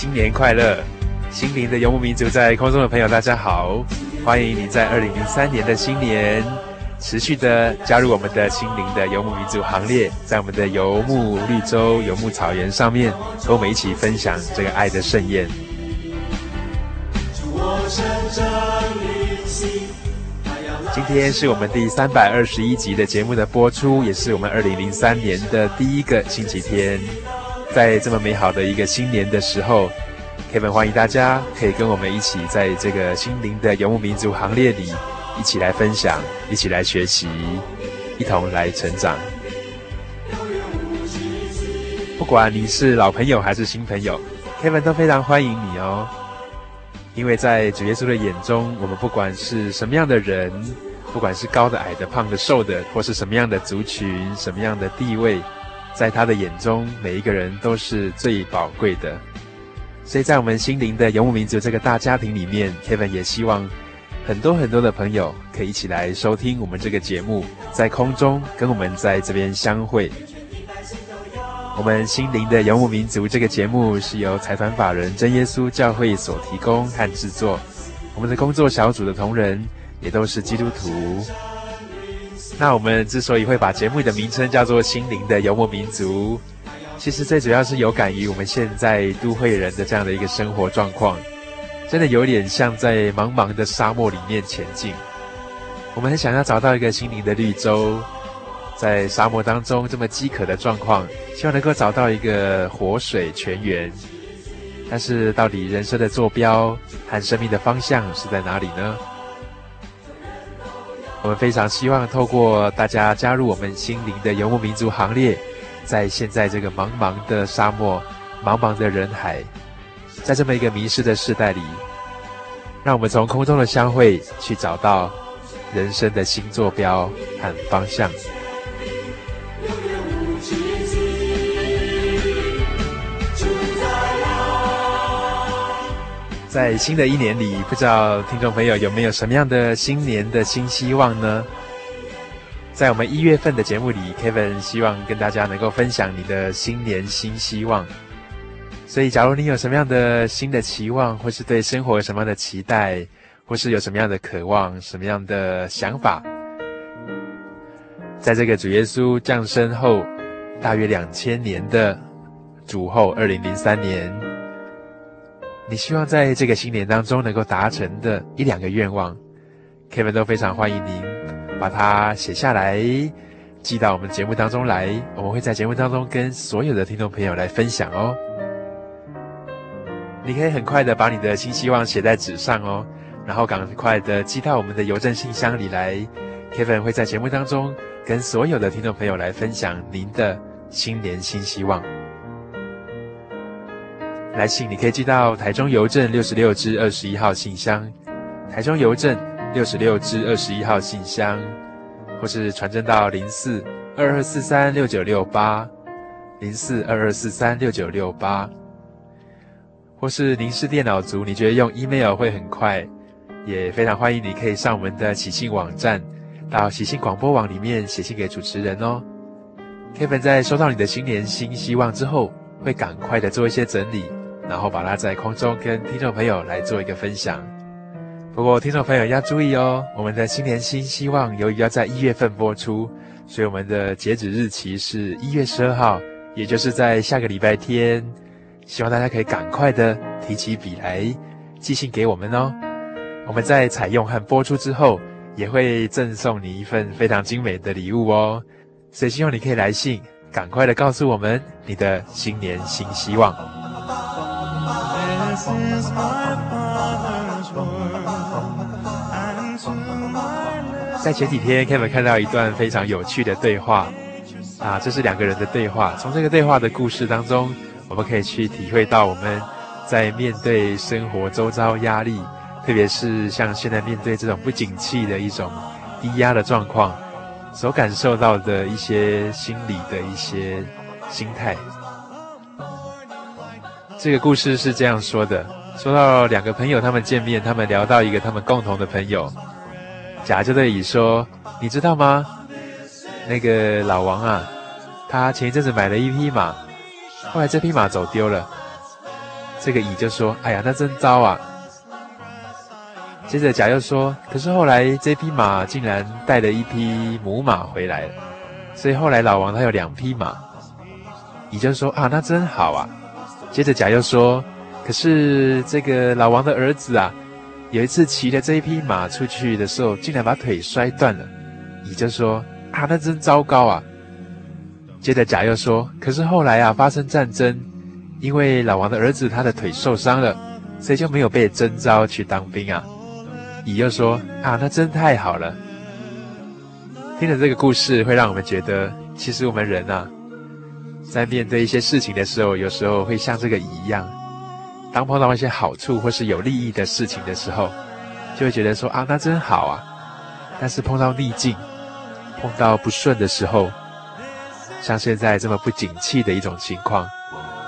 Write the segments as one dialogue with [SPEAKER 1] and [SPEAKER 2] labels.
[SPEAKER 1] 新年快乐！心灵的游牧民族在空中的朋友，大家好，欢迎你在二零零三年的新年持续的加入我们的心灵的游牧民族行列，在我们的游牧绿洲、游牧草原上面，和我们一起分享这个爱的盛宴。今天是我们第三百二十一集的节目的播出，也是我们二零零三年的第一个星期天。在这么美好的一个新年的时候，Kevin 欢迎大家可以跟我们一起在这个心灵的游牧民族行列里，一起来分享，一起来学习，一同来成长。不管你是老朋友还是新朋友，Kevin 都非常欢迎你哦。因为在主耶稣的眼中，我们不管是什么样的人，不管是高的、矮的、胖的、瘦的，或是什么样的族群、什么样的地位。在他的眼中，每一个人都是最宝贵的。所以在我们心灵的游牧民族这个大家庭里面，Kevin 也希望很多很多的朋友可以一起来收听我们这个节目，在空中跟我们在这边相会。我们心灵的游牧民族这个节目是由财团法人真耶稣教会所提供和制作，我们的工作小组的同仁也都是基督徒。那我们之所以会把节目的名称叫做“心灵的游牧民族”，其实最主要是有感于我们现在都会人的这样的一个生活状况，真的有点像在茫茫的沙漠里面前进。我们很想要找到一个心灵的绿洲，在沙漠当中这么饥渴的状况，希望能够找到一个活水泉源。但是，到底人生的坐标和生命的方向是在哪里呢？我们非常希望透过大家加入我们心灵的游牧民族行列，在现在这个茫茫的沙漠、茫茫的人海，在这么一个迷失的时代里，让我们从空中的相会去找到人生的新坐标和方向。在新的一年里，不知道听众朋友有没有什么样的新年的新希望呢？在我们一月份的节目里，Kevin 希望跟大家能够分享你的新年新希望。所以，假如你有什么样的新的期望，或是对生活有什么样的期待，或是有什么样的渴望、什么样的想法，在这个主耶稣降生后大约两千年的主后二零零三年。你希望在这个新年当中能够达成的一两个愿望，Kevin 都非常欢迎您把它写下来，寄到我们节目当中来。我们会在节目当中跟所有的听众朋友来分享哦。你可以很快的把你的新希望写在纸上哦，然后赶快的寄到我们的邮政信箱里来。Kevin 会在节目当中跟所有的听众朋友来分享您的新年新希望。来信你可以寄到台中邮政六十六支二十一号信箱，台中邮政六十六支二十一号信箱，或是传真到零四二二四三六九六八，零四二二四三六九六八，或是您是电脑族，你觉得用 email 会很快，也非常欢迎你可以上我们的喜信网站，到喜信广播网里面写信给主持人哦。Kevin 在收到你的新年新希望之后，会赶快的做一些整理，然后把它在空中跟听众朋友来做一个分享。不过听众朋友要注意哦，我们的新年新希望由于要在一月份播出，所以我们的截止日期是一月十二号，也就是在下个礼拜天。希望大家可以赶快的提起笔来寄信给我们哦。我们在采用和播出之后，也会赠送你一份非常精美的礼物哦。所以希望你可以来信，赶快的告诉我们你的新年新希望。在前几天，Kevin 看到一段非常有趣的对话啊，这是两个人的对话。从这个对话的故事当中，我们可以去体会到我们在面对生活周遭压力，特别是像现在面对这种不景气的一种低压的状况，所感受到的一些心理的一些心态。这个故事是这样说的：说到两个朋友，他们见面，他们聊到一个他们共同的朋友。甲就对乙说：“你知道吗？那个老王啊，他前一阵子买了一匹马，后来这匹马走丢了。”这个乙就说：“哎呀，那真糟啊！”接着甲又说：“可是后来这匹马竟然带了一匹母马回来了，所以后来老王他有两匹马。”乙就说：“啊，那真好啊！”接着甲又说：“可是这个老王的儿子啊。”有一次骑着这一匹马出去的时候，竟然把腿摔断了。乙就说：“啊，那真糟糕啊！”接着甲又说：“可是后来啊，发生战争，因为老王的儿子他的腿受伤了，所以就没有被征召去当兵啊。”乙又说：“啊，那真太好了。”听了这个故事，会让我们觉得，其实我们人啊，在面对一些事情的时候，有时候会像这个一样。当碰到一些好处或是有利益的事情的时候，就会觉得说啊，那真好啊。但是碰到逆境、碰到不顺的时候，像现在这么不景气的一种情况，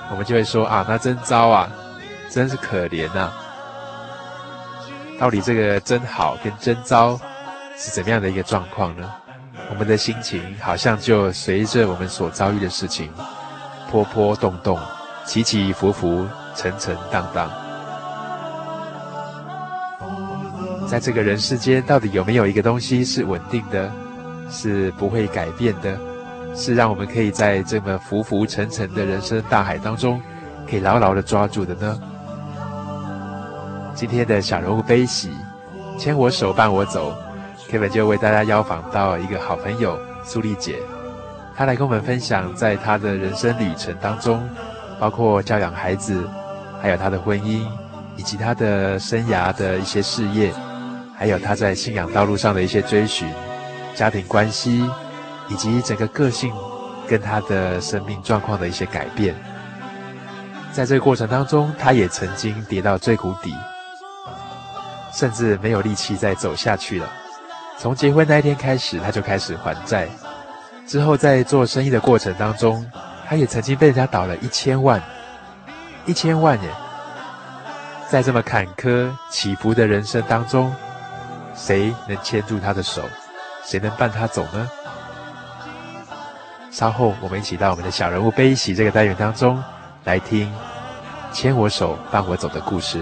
[SPEAKER 1] 我们就会说啊，那真糟啊，真是可怜呐。到底这个真好跟真糟是怎么样的一个状况呢？我们的心情好像就随着我们所遭遇的事情，波波动动，起起伏伏。沉沉荡荡，在这个人世间，到底有没有一个东西是稳定的，是不会改变的，是让我们可以在这么浮浮沉沉的人生大海当中，可以牢牢的抓住的呢？今天的小人物悲喜，牵我手伴我走，Kevin 就为大家邀访到一个好朋友苏丽姐，她来跟我们分享在她的人生旅程当中，包括教养孩子。还有她的婚姻，以及她的生涯的一些事业，还有她在信仰道路上的一些追寻，家庭关系，以及整个个性跟她的生命状况的一些改变。在这个过程当中，他也曾经跌到最谷底，甚至没有力气再走下去了。从结婚那一天开始，他就开始还债。之后在做生意的过程当中，他也曾经被人家倒了一千万。一千万耶，在这么坎坷起伏的人生当中，谁能牵住他的手？谁能伴他走呢？稍后我们一起到我们的小人物悲喜这个单元当中来听《牵我手伴我走》的故事。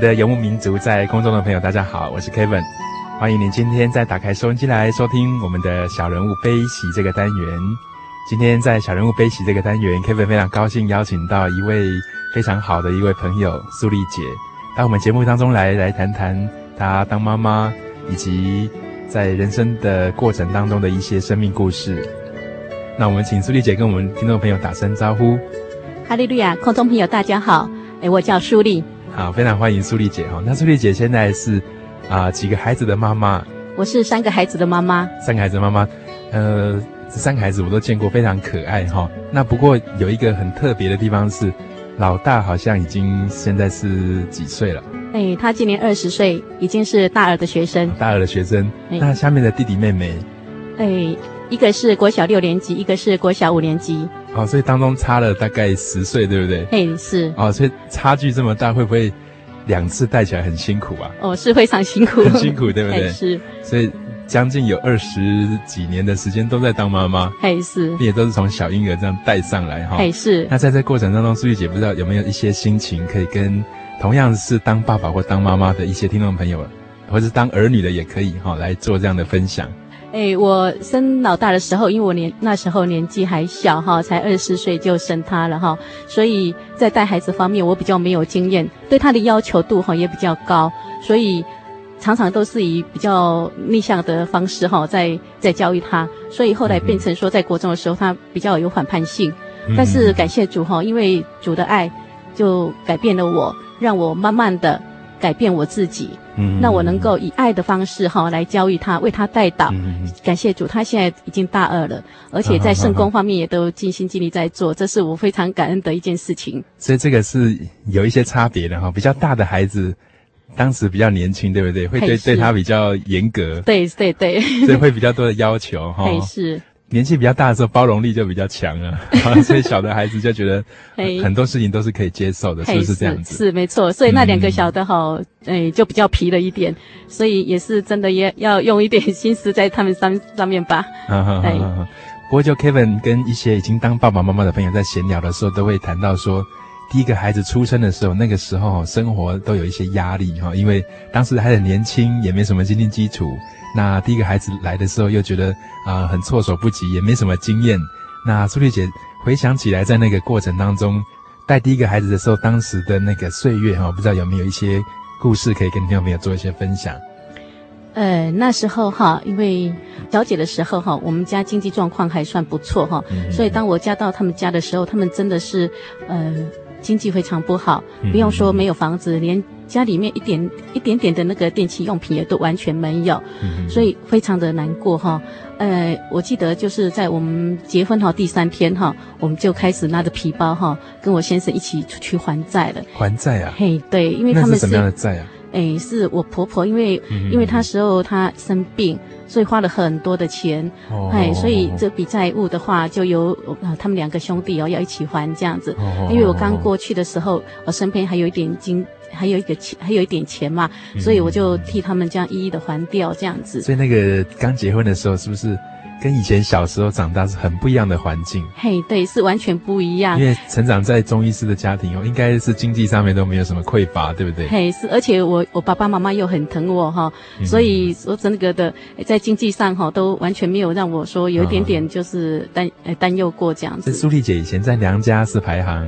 [SPEAKER 1] 的游牧民族，在空中的朋友，大家好，我是 Kevin，欢迎您今天再打开收音机来收听我们的小人物悲喜这个单元。今天在小人物悲喜这个单元，Kevin 非常高兴邀请到一位非常好的一位朋友苏丽姐，到我们节目当中来，来谈谈她当妈妈以及在人生的过程当中的一些生命故事。那我们请苏丽姐跟我们听众朋友打声招呼。
[SPEAKER 2] 哈利路亚，空中朋友大家好，诶，我叫苏丽。
[SPEAKER 1] 好，非常欢迎苏丽姐哈。那苏丽姐现在是啊、呃、几个孩子的妈妈？
[SPEAKER 2] 我是三个孩子的妈妈。
[SPEAKER 1] 三个孩子的妈妈，呃，这三个孩子我都见过，非常可爱哈。那不过有一个很特别的地方是，老大好像已经现在是几岁了？
[SPEAKER 2] 哎，他今年二十岁，已经是大二的学生。
[SPEAKER 1] 大二的学生。哎，那下面的弟弟妹妹？
[SPEAKER 2] 哎，一个是国小六年级，一个是国小五年级。
[SPEAKER 1] 哦，所以当中差了大概十岁，对不对？
[SPEAKER 2] 嘿，是。
[SPEAKER 1] 哦，所以差距这么大，会不会两次带起来很辛苦啊？
[SPEAKER 2] 哦，是非常辛苦，
[SPEAKER 1] 很辛苦，对不对？
[SPEAKER 2] 是。
[SPEAKER 1] 所以将近有二十几年的时间都在当妈妈。
[SPEAKER 2] 嘿，是。并
[SPEAKER 1] 且都是从小婴儿这样带上来哈。
[SPEAKER 2] 嘿，是。
[SPEAKER 1] 那在这过程当中，苏玉姐不知道有没有一些心情可以跟同样是当爸爸或当妈妈的一些听众朋友，或者是当儿女的也可以哈，来做这样的分享。
[SPEAKER 2] 哎，我生老大的时候，因为我年那时候年纪还小哈，才二十岁就生他了哈，所以在带孩子方面我比较没有经验，对他的要求度哈也比较高，所以常常都是以比较逆向的方式哈在在教育他，所以后来变成说在国中的时候他比较有反叛性，但是感谢主哈，因为主的爱就改变了我，让我慢慢的。改变我自己，嗯，那我能够以爱的方式哈来教育他，为他带导。嗯，感谢主，他现在已经大二了，而且在圣工方面也都尽心尽力在做，这是我非常感恩的一件事情。
[SPEAKER 1] 所以这个是有一些差别的哈，比较大的孩子当时比较年轻，对不对？会对对他比较严格，
[SPEAKER 2] 对对对，
[SPEAKER 1] 所以会比较多的要求哈。
[SPEAKER 2] 是。
[SPEAKER 1] 年纪比较大的时候，包容力就比较强了，所以小的孩子就觉得很多事情都是可以接受的，是不是这样子？
[SPEAKER 2] 是，是没错。所以那两个小的哈，哎、嗯，就比较皮了一点，所以也是真的也要用一点心思在他们上上面吧。哎，
[SPEAKER 1] 不过就 Kevin 跟一些已经当爸爸妈妈的朋友在闲聊的时候，都会谈到说，第一个孩子出生的时候，那个时候生活都有一些压力哈，因为当时还很年轻，也没什么经济基础。那第一个孩子来的时候，又觉得啊、呃、很措手不及，也没什么经验。那苏丽姐回想起来，在那个过程当中带第一个孩子的时候，当时的那个岁月哈，不知道有没有一些故事可以跟听众朋友做一些分享？
[SPEAKER 2] 呃，那时候哈，因为小姐的时候哈，我们家经济状况还算不错哈，嗯、所以当我嫁到他们家的时候，他们真的是呃。经济非常不好，不用说没有房子，嗯、连家里面一点一点点的那个电器用品也都完全没有，嗯、所以非常的难过哈。呃，我记得就是在我们结婚哈第三天哈，我们就开始拿着皮包哈，跟我先生一起出去还债了。
[SPEAKER 1] 还债啊？
[SPEAKER 2] 嘿，对，因为他们是，
[SPEAKER 1] 是什么样的债啊？
[SPEAKER 2] 哎，是我婆婆，因为、嗯、因为她时候她生病。所以花了很多的钱，哎、oh，所以这笔债务的话，就由呃他们两个兄弟哦要一起还这样子。Oh、因为我刚过去的时候，我身边还有一点金，还有一个钱，还有一点钱嘛，所以我就替他们这样一一的还掉这样子。
[SPEAKER 1] 所以那个刚结婚的时候，是不是？跟以前小时候长大是很不一样的环境，
[SPEAKER 2] 嘿、对，是完全不一样。
[SPEAKER 1] 因为成长在中医师的家庭哦，应该是经济上面都没有什么匮乏，对不对？嘿、
[SPEAKER 2] 是，而且我我爸爸妈妈又很疼我哈、嗯，所以说整个的在经济上哈都完全没有让我说有一点点就是担呃担忧过这样子。
[SPEAKER 1] 苏丽姐以前在娘家是排行。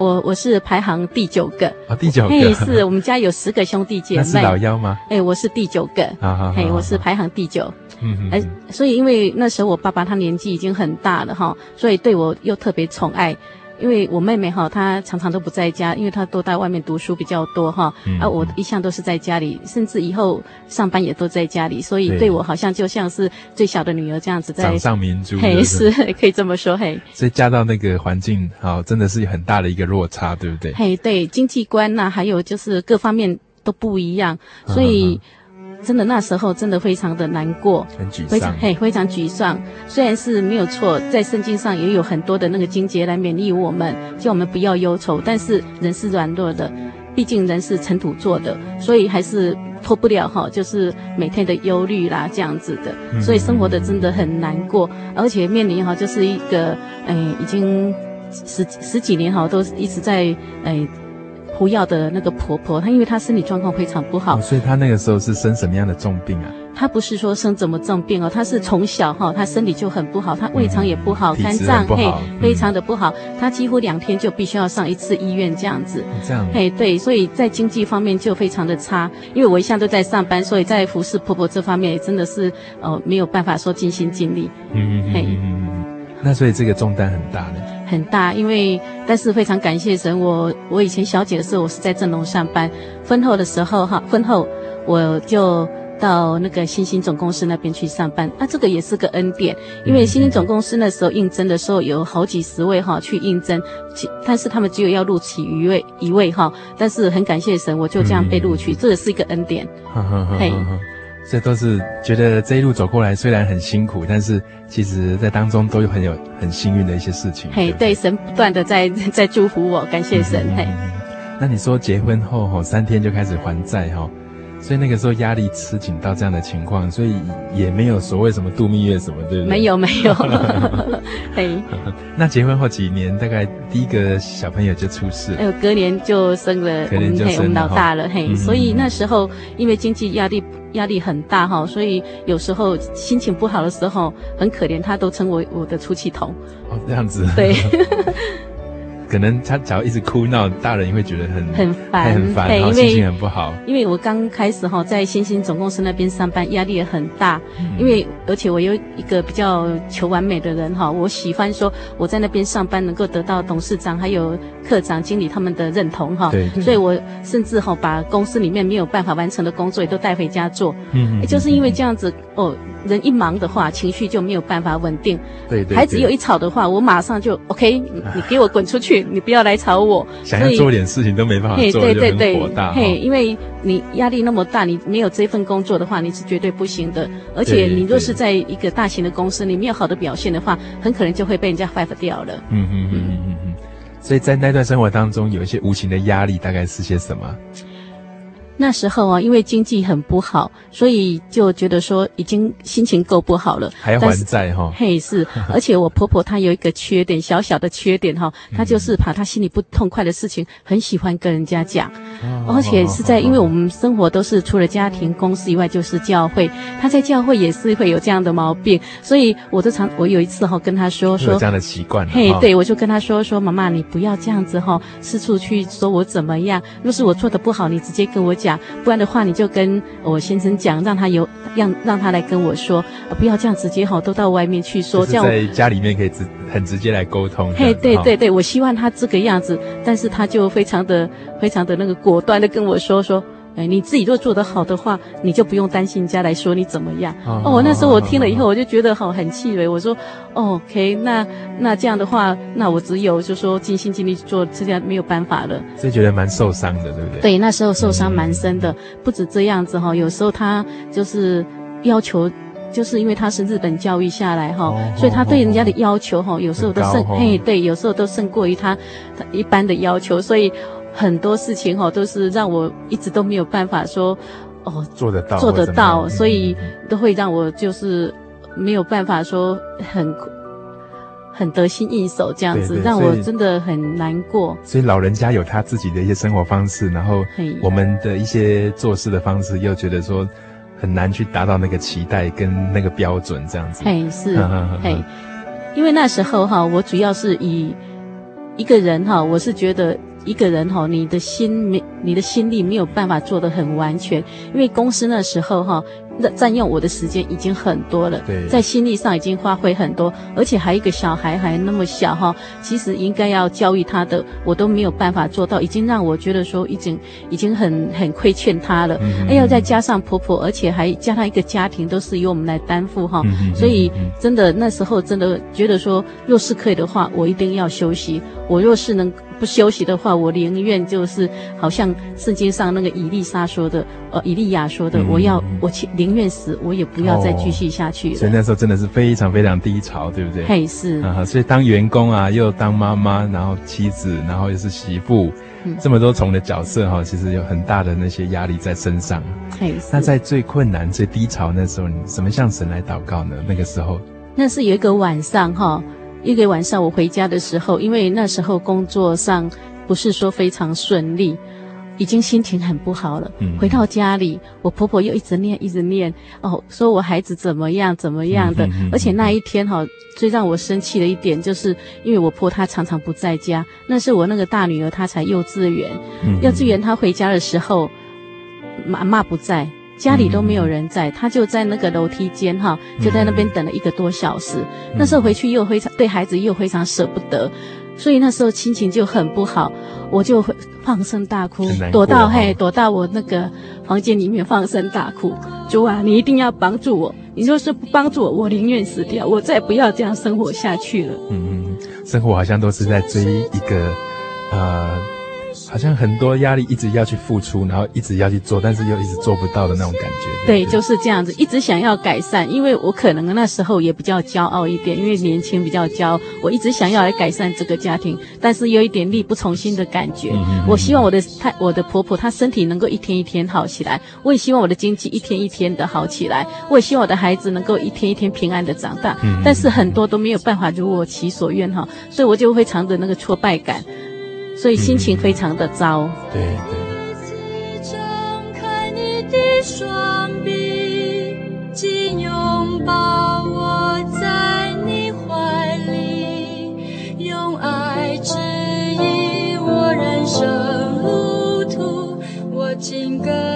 [SPEAKER 2] 我我是排行第九个。啊、
[SPEAKER 1] 哦，第九个，
[SPEAKER 2] 嘿，是我们家有十个兄弟姐妹，那
[SPEAKER 1] 是老幺吗？
[SPEAKER 2] 哎，我是第九个，
[SPEAKER 1] 啊哈，
[SPEAKER 2] 嘿，我是排行第九，
[SPEAKER 1] 嗯嗯，
[SPEAKER 2] 哎，所以因为那时候我爸爸他年纪已经很大了哈，所以对我又特别宠爱，因为我妹妹哈，她常常都不在家，因为她都在外面读书比较多哈，嗯、啊，我一向都是在家里，甚至以后上班也都在家里，所以对我好像就像是最小的女儿这样子在，在
[SPEAKER 1] 掌上明珠，
[SPEAKER 2] 嘿，是可以这么说，嘿。
[SPEAKER 1] 所以嫁到那个环境，好，真的是很大的一个落差，对不对？
[SPEAKER 2] 嘿，对，经济观呐、啊，还有就是各方面都不一样，所以。嗯真的那时候真的非常的难过，
[SPEAKER 1] 很沮丧，
[SPEAKER 2] 非常嘿非常沮丧。虽然是没有错，在圣经上也有很多的那个经节来勉励我们，叫我们不要忧愁。但是人是软弱的，毕竟人是尘土做的，所以还是脱不了哈，就是每天的忧虑啦这样子的。所以生活的真的很难过，而且面临哈就是一个哎已经十十几年哈都一直在哎。不要的那个婆婆，她因为她身体状况非常不好，
[SPEAKER 1] 哦，所以她那个时候是生什么样的重病啊？
[SPEAKER 2] 她不是说生怎么重病哦，她是从小哈，她身体就很不好，她胃肠也不好，嗯、肝脏嘿、嗯、非常的不好，她几乎两天就必须要上一次医院这样子。
[SPEAKER 1] 这样
[SPEAKER 2] 嘿对，所以在经济方面就非常的差，因为我一向都在上班，所以在服侍婆婆这方面也真的是呃没有办法说尽心尽力。
[SPEAKER 1] 嗯嗯嗯嗯。那所以这个重担很大呢。
[SPEAKER 2] 很大，因为但是非常感谢神，我我以前小姐的时候，我是在正隆上班，婚后的时候哈，婚后我就到那个新兴总公司那边去上班，那、啊、这个也是个恩典，因为新兴总公司那时候应征的时候有好几十位哈去应征，但是他们只有要录取一位一位哈，但是很感谢神，我就这样被录取，嗯、这也是一个恩典，嘿。
[SPEAKER 1] 这都是觉得这一路走过来，虽然很辛苦，但是其实在当中都有很有很幸运的一些事情。
[SPEAKER 2] 嘿，对，神不断的在在祝福我，感谢神。嘿，
[SPEAKER 1] 那你说结婚后吼三天就开始还债哈？所以那个时候压力吃紧到这样的情况，所以也没有所谓什么度蜜月什么，对不对？
[SPEAKER 2] 没有没有。哎，
[SPEAKER 1] 那结婚后几年，大概第一个小朋友就出世，
[SPEAKER 2] 哎呦，隔年就生了，
[SPEAKER 1] 隔年就生了，
[SPEAKER 2] 我们老大了，嘿，所以那时候因为经济压力压力很大哈，所以有时候心情不好的时候很可怜，他都称为我的出气筒。
[SPEAKER 1] 哦，这样子。
[SPEAKER 2] 对。
[SPEAKER 1] 可能他只要一直哭闹，大人也会觉得很
[SPEAKER 2] 很烦，
[SPEAKER 1] 很烦，然后心情很不好。
[SPEAKER 2] 因为我刚开始哈在新兴总公司那边上班，压力也很大。嗯、因为而且我有一个比较求完美的人哈，我喜欢说我在那边上班能够得到董事长还有科长、经理他们的认同哈。对。所以我甚至哈把公司里面没有办法完成的工作也都带回家做。嗯，嗯。就是因为这样子哦。人一忙的话，情绪就没有办法稳定。
[SPEAKER 1] 对，对对，
[SPEAKER 2] 孩子有一吵的话，我马上就 OK，你你给我滚出去，你不要来吵我。
[SPEAKER 1] 想要做点事情都没办法做，
[SPEAKER 2] 对对对，
[SPEAKER 1] 就很火大。
[SPEAKER 2] 嘿，因为你压力那么大，你没有这份工作的话，你是绝对不行的。而且你若是在一个大型的公司，你没有好的表现的话，很可能就会被人家 fire 掉了。
[SPEAKER 1] 嗯嗯嗯嗯嗯嗯。所以在那段生活当中，有一些无形的压力，大概是些什么？
[SPEAKER 2] 那时候啊，因为经济很不好，所以就觉得说已经心情够不好了，
[SPEAKER 1] 还要还债哈。
[SPEAKER 2] 嘿，是，而且我婆婆她有一个缺点，小小的缺点哈，她就是怕她心里不痛快的事情，很喜欢跟人家讲，而且是在因为我们生活都是除了家庭、公司以外就是教会，她在教会也是会有这样的毛病，所以我就常我有一次哈跟她说说
[SPEAKER 1] 有这样的习惯，
[SPEAKER 2] 嘿，对，我就跟她说说妈妈，你不要这样子哈，四处去说我怎么样，若是我做的不好，你直接跟我讲。不然的话，你就跟我先生讲，让他有让让他来跟我说，不要这样直接哈，都到外面去说，这样
[SPEAKER 1] 在家里面可以直很直接来沟通。
[SPEAKER 2] 嘿，对对对，我希望他这个样子，但是他就非常的非常的那个果断的跟我说说。哎，你自己若做得好的话，你就不用担心人家来说你怎么样。哦，哦，那时候我听了以后，我就觉得好很气馁。我说，哦，OK，那那这样的话，那我只有就说尽心尽力去做，这样没有办法了。
[SPEAKER 1] 所以觉得蛮受伤的，对不对？
[SPEAKER 2] 对，那时候受伤蛮深的。嗯、不止这样子哈，有时候他就是要求，就是因为他是日本教育下来哈，哦、所以他对人家的要求哈，有时候都胜，嘿，对，有时候都胜过于他他一般的要求，所以。很多事情哈都是让我一直都没有办法说哦
[SPEAKER 1] 做得到
[SPEAKER 2] 做得到，所以都会让我就是没有办法说很很得心应手这样子，让我真的很难过。
[SPEAKER 1] 所以老人家有他自己的一些生活方式，然后我们的一些做事的方式又觉得说很难去达到那个期待跟那个标准这样子。
[SPEAKER 2] 嘿，是嘿，因为那时候哈，我主要是以一个人哈，我是觉得。一个人哈，你的心没，你的心力没有办法做得很完全，因为公司那时候哈。占用我的时间已经很多了，
[SPEAKER 3] 对，
[SPEAKER 2] 在心力上已经花费很多，而且还一个小孩还那么小哈，其实应该要教育他的，我都没有办法做到，已经让我觉得说已经已经很很亏欠他了。嗯，还要再加上婆婆，而且还加上一个家庭，都是由我们来担负哈，所以真的那时候真的觉得说，若是可以的话，我一定要休息。我若是能。不休息的话，我宁愿就是好像圣经上那个以利沙说的，呃，以利亚说的，嗯、我要我宁愿死，我也不要再继续下去了。
[SPEAKER 3] 所以那时候真的是非常非常低潮，对不对？
[SPEAKER 2] 嘿，是
[SPEAKER 3] 啊，所以当员工啊，又当妈妈，然后妻子，然后又是媳妇，嗯、这么多重的角色哈，其实有很大的那些压力在身上。
[SPEAKER 2] 嘿，
[SPEAKER 3] 那在最困难、最低潮那时候，你怎么向神来祷告呢？那个时候，
[SPEAKER 2] 那是有一个晚上哈。一个晚上，我回家的时候，因为那时候工作上不是说非常顺利，已经心情很不好了。嗯，回到家里，我婆婆又一直念，一直念，哦，说我孩子怎么样，怎么样的。嗯，而且那一天哈，最让我生气的一点，就是因为我婆她常常不在家。那是我那个大女儿，她才幼稚园，嗯，幼稚园她回家的时候，妈妈不在。家里都没有人在，他就在那个楼梯间哈，就在那边等了一个多小时。嗯、那时候回去又非常对孩子又非常舍不得，所以那时候心情就很不好，我就会放声大哭，躲到嘿，躲到我那个房间里面放声大哭。主啊，你一定要帮助我，你若是不帮助我，我宁愿死掉，我再不要这样生活下去了。嗯嗯，
[SPEAKER 3] 生活好像都是在追一个呃。好像很多压力一直要去付出，然后一直要去做，但是又一直做不到的那种感觉。
[SPEAKER 2] 对，对，就是这样子，一直想要改善，因为我可能那时候也比较骄傲一点，因为年轻比较骄傲，我一直想要来改善这个家庭，但是有一点力不从心的感觉。我希望我的太我的婆婆她身体能够一天一天好起来，我也希望我的经济一天一天的好起来，我也希望我的孩子能够一天一天平安的长大。但是很多都没有办法如我其所愿哈，所以我就会藏着那个挫败感。所以心情非常的糟。
[SPEAKER 3] 嗯、对对。张开你的双臂，紧拥抱我在你怀里，用爱指引我人生路途，我紧跟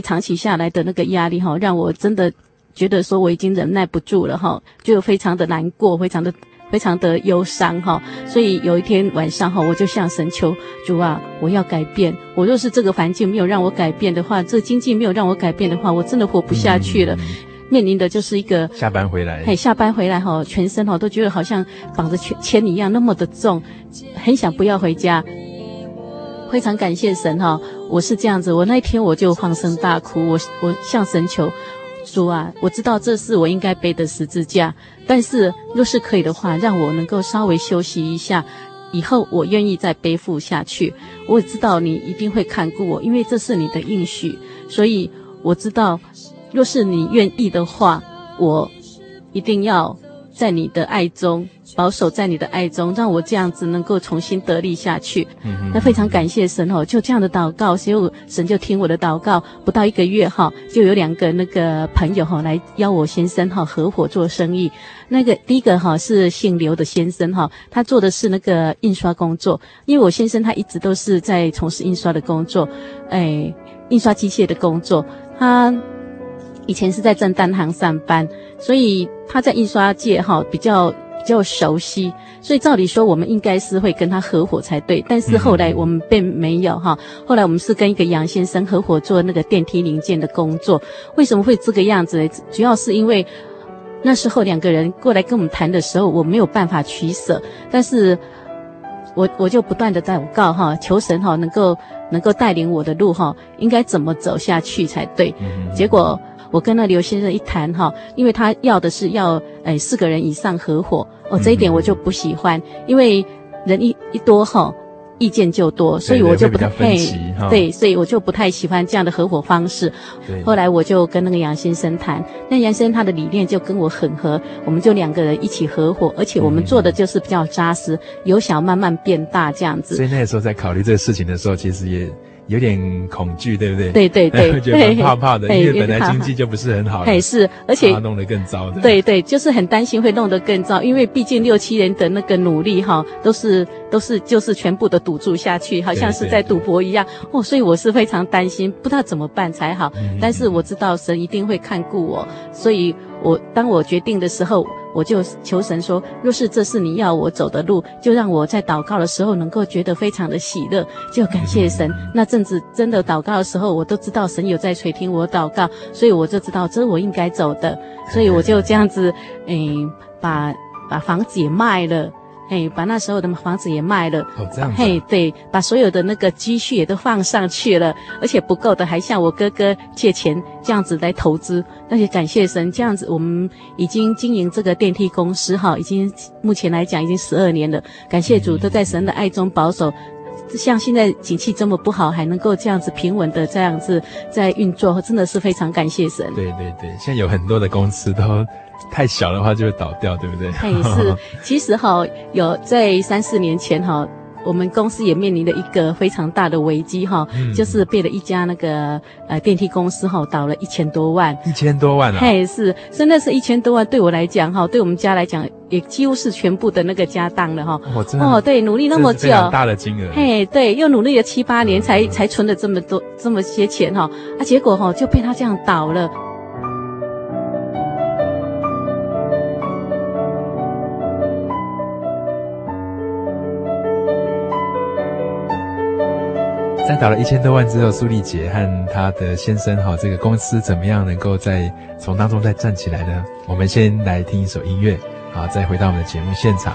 [SPEAKER 2] 长期下来的那个压力哈，让我真的觉得说我已经忍耐不住了哈，就非常的难过，非常的非常的忧伤哈。所以有一天晚上哈，我就向神求主啊，我要改变。我若是这个环境没有让我改变的话，这经济没有让我改变的话，我真的活不下去了。嗯、面临的就是一个
[SPEAKER 3] 下班回来，
[SPEAKER 2] 嘿，下班回来哈，全身哈都觉得好像绑着铅铅一样，那么的重，很想不要回家。非常感谢神哈。我是这样子，我那天我就放声大哭，我我向神求，主啊，我知道这是我应该背的十字架，但是若是可以的话，让我能够稍微休息一下，以后我愿意再背负下去。我也知道你一定会看顾我，因为这是你的应许，所以我知道，若是你愿意的话，我一定要。在你的爱中，保守在你的爱中，让我这样子能够重新得力下去。嗯，那非常感谢神哦，就这样的祷告，所以神就听我的祷告。不到一个月哈，就有两个那个朋友哈来邀我先生哈合伙做生意。那个第一个哈是姓刘的先生哈，他做的是那个印刷工作，因为我先生他一直都是在从事印刷的工作，哎，印刷机械的工作，他。以前是在正单行上班，所以他在印刷界哈比较比较熟悉，所以照理说我们应该是会跟他合伙才对。但是后来我们并没有哈，后来我们是跟一个杨先生合伙做那个电梯零件的工作。为什么会这个样子呢？主要是因为那时候两个人过来跟我们谈的时候，我没有办法取舍，但是我我就不断的在祷告哈，求神哈能够能够带领我的路哈，应该怎么走下去才对。结果。我跟那刘先生一谈哈，因为他要的是要诶四个人以上合伙哦，这一点我就不喜欢，嗯、因为人一一多哈，意见就多，所以我就不太对，对，所以我就不太喜欢这样的合伙方式。对后来我就跟那个杨先生谈，那杨先生他的理念就跟我很合，我们就两个人一起合伙，而且我们做的就是比较扎实，由小慢慢变大这样子。
[SPEAKER 1] 所以那个时候在考虑这个事情的时候，其实也。有点恐惧，对不对？
[SPEAKER 2] 对对对，
[SPEAKER 1] 会 觉得蛮怕怕的，因为本来经济就不是很好。
[SPEAKER 2] 哎，是，而且
[SPEAKER 1] 弄得更糟的。
[SPEAKER 2] 对对，就是很担心会弄得更糟，因为毕竟六七年的那个努力哈，都是都是就是全部的赌注下去，好像是在赌博一样哦，所以我是非常担心，不知道怎么办才好。但是我知道神一定会看顾我，所以我当我决定的时候。我就求神说，若是这是你要我走的路，就让我在祷告的时候能够觉得非常的喜乐，就感谢神。那阵子真的祷告的时候，我都知道神有在垂听我祷告，所以我就知道这是我应该走的，所以我就这样子，嗯，把把房子也卖了。嘿，把那时候的房子也卖了。哦，这样子。嘿，对，把所有的那个积蓄也都放上去了，而且不够的还向我哥哥借钱，这样子来投资。那就感谢神，这样子我们已经经营这个电梯公司哈，已经目前来讲已经十二年了。感谢主，都在神的爱中保守。像现在景气这么不好，还能够这样子平稳的这样子在运作，真的是非常感谢神。
[SPEAKER 1] 对对对，现在有很多的公司都。太小的话就会倒掉，对不对？
[SPEAKER 2] 嘿，是，其实哈，有在三四年前哈，我们公司也面临了一个非常大的危机哈，嗯、就是被了一家那个呃电梯公司哈倒了一千多万，
[SPEAKER 1] 一千多万啊！
[SPEAKER 2] 嘿，是，真的是一千多万，对我来讲哈，对我们家来讲也几乎是全部的那个家当了哈。
[SPEAKER 1] 哦，真的
[SPEAKER 2] 哦，对，努力那么久，
[SPEAKER 1] 大的金额。
[SPEAKER 2] 嘿，对，又努力了七八年才，才、嗯、才存了这么多这么些钱哈，啊，结果哈就被他这样倒了。
[SPEAKER 1] 在打了一千多万之后，苏丽姐和她的先生哈，这个公司怎么样能够在从当中再站起来呢？我们先来听一首音乐，好，再回到我们的节目
[SPEAKER 4] 现场。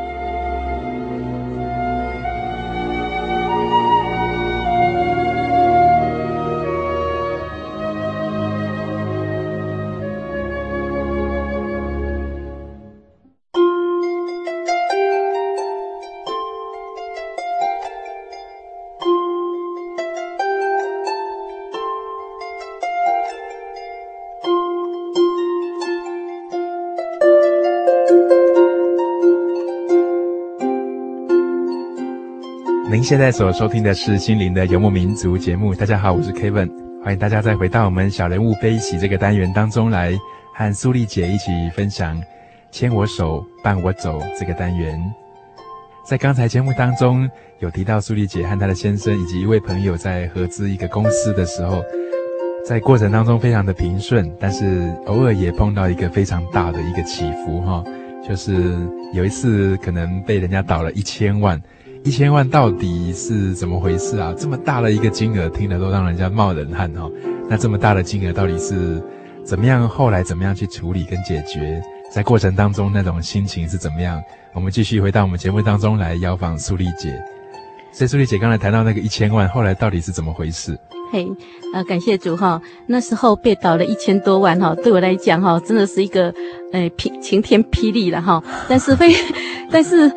[SPEAKER 1] 现在所收听的是《心灵的游牧民族》节目。大家好，我是 Kevin，欢迎大家再回到我们小人物悲喜这个单元当中来，和苏丽姐一起分享“牵我手，伴我走”这个单元。在刚才节目当中有提到苏丽姐和她的先生以及一位朋友在合资一个公司的时候，在过程当中非常的平顺，但是偶尔也碰到一个非常大的一个起伏哈，就是有一次可能被人家倒了一千万。一千万到底是怎么回事啊？这么大的一个金额，听了都让人家冒冷汗哦。那这么大的金额到底是怎么样？后来怎么样去处理跟解决？在过程当中那种心情是怎么样？我们继续回到我们节目当中来邀访苏丽姐。所以苏丽姐刚才谈到那个一千万，后来到底是怎么回事？
[SPEAKER 2] 嘿，呃，感谢主哈。那时候被倒了一千多万哈，对我来讲哈，真的是一个呃霹晴天霹雳了哈。但是非，但是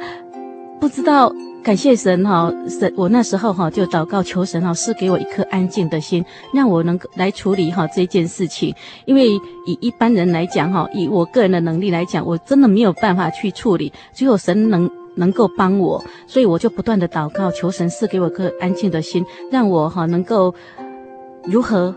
[SPEAKER 2] 不知道。感谢神哈，神，我那时候哈就祷告求神哈，赐给我一颗安静的心，让我能够来处理哈这件事情。因为以一般人来讲哈，以我个人的能力来讲，我真的没有办法去处理，只有神能能够帮我，所以我就不断的祷告求神赐给我颗安静的心，让我哈能够如何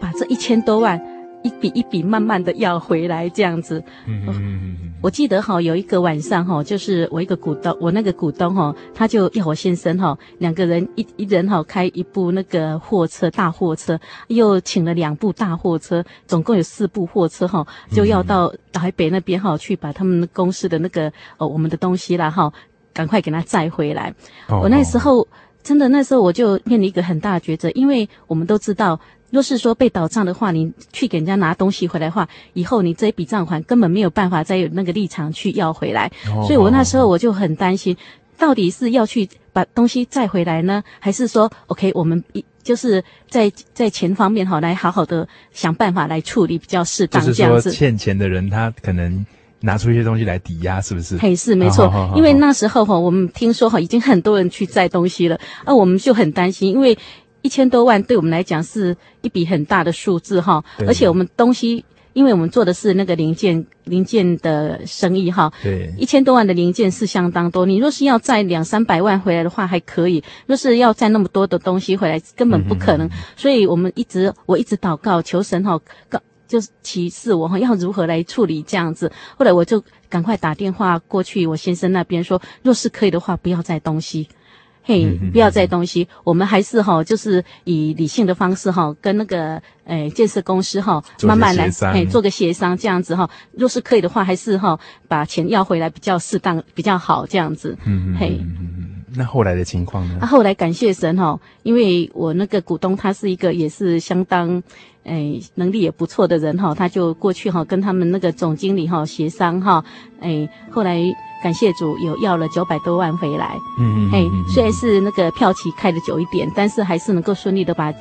[SPEAKER 2] 把这一千多万。一笔一笔慢慢的要回来，这样子。嗯嗯嗯嗯。我记得哈，有一个晚上哈，就是我一个股东，我那个股东哈，他就要我先生哈，两个人一一人哈开一部那个货车，大货车，又请了两部大货车，总共有四部货车哈，就要到台北那边哈去把他们公司的那个哦我们的东西啦哈，赶快给他载回来。我那时候真的那时候我就面临一个很大的抉择，因为我们都知道。若是说被倒账的话，你去给人家拿东西回来的话，以后你这一笔账款根本没有办法再有那个立场去要回来。Oh, 所以我那时候我就很担心，到底是要去把东西再回来呢，还是说，OK，我们一就是在在钱方面哈，来好好的想办法来处理比较适当这样子。
[SPEAKER 1] 就是说，欠钱的人他可能拿出一些东西来抵押，是不是？
[SPEAKER 2] 嘿，是没错。Oh, oh, oh, 因为那时候哈，我们听说哈，已经很多人去载东西了，啊，我们就很担心，因为。一千多万对我们来讲是一笔很大的数字哈，而且我们东西，因为我们做的是那个零件零件的生意哈，对，一千多万的零件是相当多。你若是要载两三百万回来的话还可以，若是要载那么多的东西回来，根本不可能。嗯、所以我们一直我一直祷告求神哈，告就是提示我哈要如何来处理这样子。后来我就赶快打电话过去我先生那边说，若是可以的话，不要再东西。嘿不要再东西，我们还是哈，就是以理性的方式哈，跟那个诶建设公司哈，慢慢来，嘿，做个协商这样子哈。若是可以的话，还是哈把钱要回来比较适当，比较好这样子。嗯嗯，嘿。
[SPEAKER 1] 那后来的情况呢？
[SPEAKER 2] 啊，后来感谢神哈，因为我那个股东他是一个也是相当诶能力也不错的人哈，他就过去哈跟他们那个总经理哈协商哈，诶后来。感谢主，有要了九百多万回来。嗯嗯，诶，虽然是那个票期开的久一点，但是还是能够顺利的把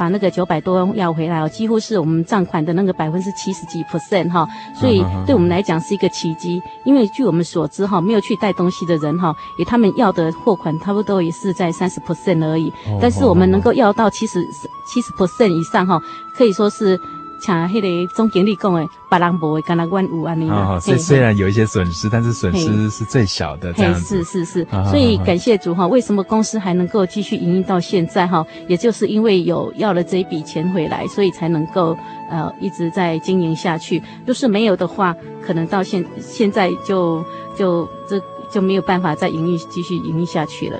[SPEAKER 2] 把那个九百多万要回来哦，几乎是我们账款的那个百分之七十几 percent 哈，所以对我们来讲是一个奇迹。因为据我们所知哈，没有去带东西的人哈，也他们要的货款差不多也是在三十 percent 而已，但是我们能够要到七十七十 percent 以上哈，可以说是。像迄个总经理讲的，别人无会，干那阮有安尼。
[SPEAKER 1] 哦，所以虽然有一些损失，但是损失是最小的这样子。
[SPEAKER 2] 是是是，所以感谢主哈，为什么公司还能够继续营运到现在哈？也就是因为有要了这一笔钱回来，所以才能够呃一直在经营下去。就是没有的话，可能到现现在就就这就没有办法再营运继续营运下去了。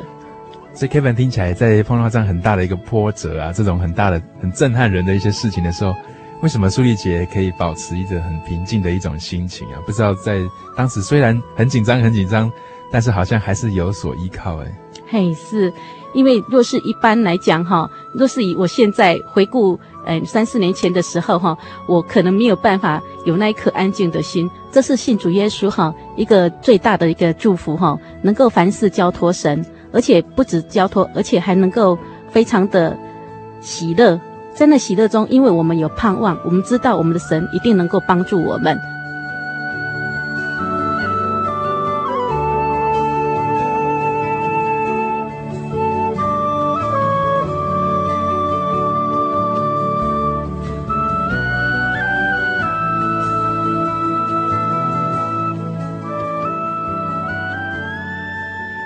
[SPEAKER 1] 所以 Kevin 听起来，在碰到这样很大的一个波折啊，这种很大的、很震撼人的一些事情的时候。为什么苏丽姐可以保持一个很平静的一种心情啊？不知道在当时虽然很紧张很紧张，但是好像还是有所依靠哎。
[SPEAKER 2] 嘿，是因为若是一般来讲哈，若是以我现在回顾，呃，三四年前的时候哈，我可能没有办法有那一颗安静的心。这是信主耶稣哈一个最大的一个祝福哈，能够凡事交托神，而且不止交托，而且还能够非常的喜乐。在那喜乐中，因为我们有盼望，我们知道我们的神一定能够帮助我们。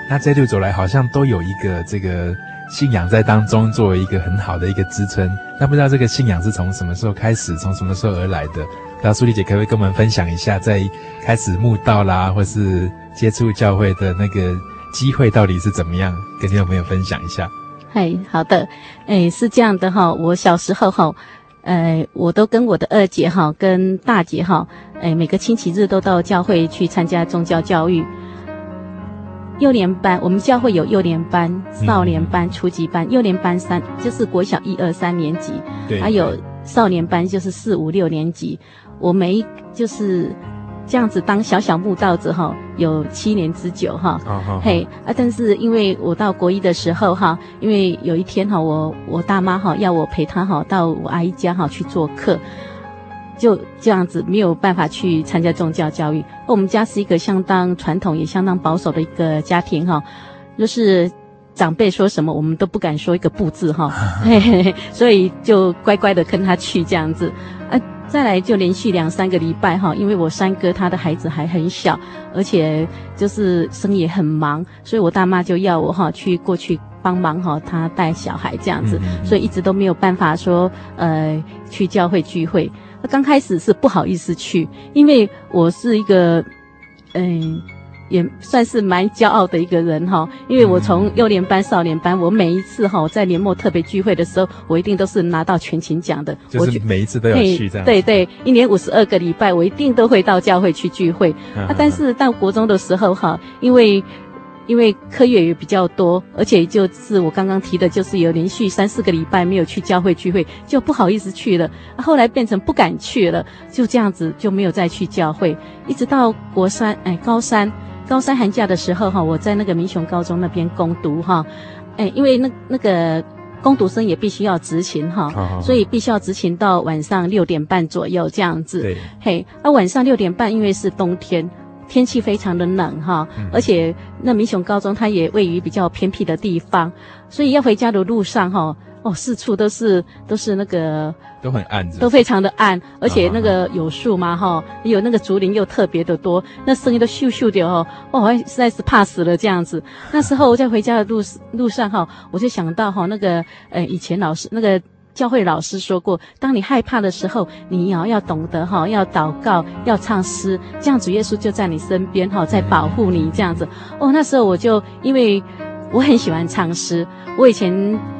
[SPEAKER 1] 那这路走来，好像都有一个这个。信仰在当中作为一个很好的一个支撑，那不知道这个信仰是从什么时候开始，从什么时候而来的？不知道苏丽姐可不可以跟我们分享一下，在开始慕道啦，或是接触教会的那个机会到底是怎么样？跟听众朋友分享一下。
[SPEAKER 2] 嗨，好的，诶，是这样的哈，我小时候哈，呃，我都跟我的二姐哈，跟大姐哈，诶，每个星期日都到教会去参加宗教教育。幼年班，我们教会有幼年班、少年班、初级班。幼年班三就是国小一二三年级，对，还有少年班就是四五六年级。我没就是这样子当小小慕道者哈，有七年之久哈。嘿啊！但是因为我到国一的时候哈，因为有一天哈，我我大妈哈要我陪她哈到我阿姨家哈去做客。就这样子没有办法去参加宗教教育。我们家是一个相当传统也相当保守的一个家庭哈，就是长辈说什么我们都不敢说一个不字哈，嘿嘿嘿，所以就乖乖的跟他去这样子。啊，再来就连续两三个礼拜哈，因为我三哥他的孩子还很小，而且就是生意很忙，所以我大妈就要我哈去过去帮忙哈，他带小孩这样子，所以一直都没有办法说呃去教会聚会。刚开始是不好意思去，因为我是一个，嗯，也算是蛮骄傲的一个人哈。因为我从幼年班、少年班，我每一次哈在年末特别聚会的时候，我一定都是拿到全勤奖的。
[SPEAKER 1] 就是每一次都要去这样。
[SPEAKER 2] 对对，一年五十二个礼拜，我一定都会到教会去聚会。啊，但是到国中的时候哈，因为。因为课业也比较多，而且就是我刚刚提的，就是有连续三四个礼拜没有去教会聚会，就不好意思去了。后来变成不敢去了，就这样子就没有再去教会。一直到国三，哎，高三，高三寒假的时候哈，我在那个民雄高中那边攻读哈，哎，因为那那个工读生也必须要执勤哈，所以必须要执勤到晚上六点半左右这样子。对，嘿，那晚上六点半，因为是冬天。天气非常的冷哈，而且那民雄高中它也位于比较偏僻的地方，所以要回家的路上哈，哦，四处都是都是那个
[SPEAKER 1] 都很暗，
[SPEAKER 2] 都非常的暗，而且那个有树嘛哈，有那个竹林又特别的多，那声音都咻咻的哦，哦，我实在是怕死了这样子。那时候我在回家的路路上哈，我就想到哈那个呃以前老师那个。教会老师说过，当你害怕的时候，你要要懂得哈，要祷告，要唱诗，这样主耶稣就在你身边哈，在保护你这样子。哦，那时候我就因为我很喜欢唱诗，我以前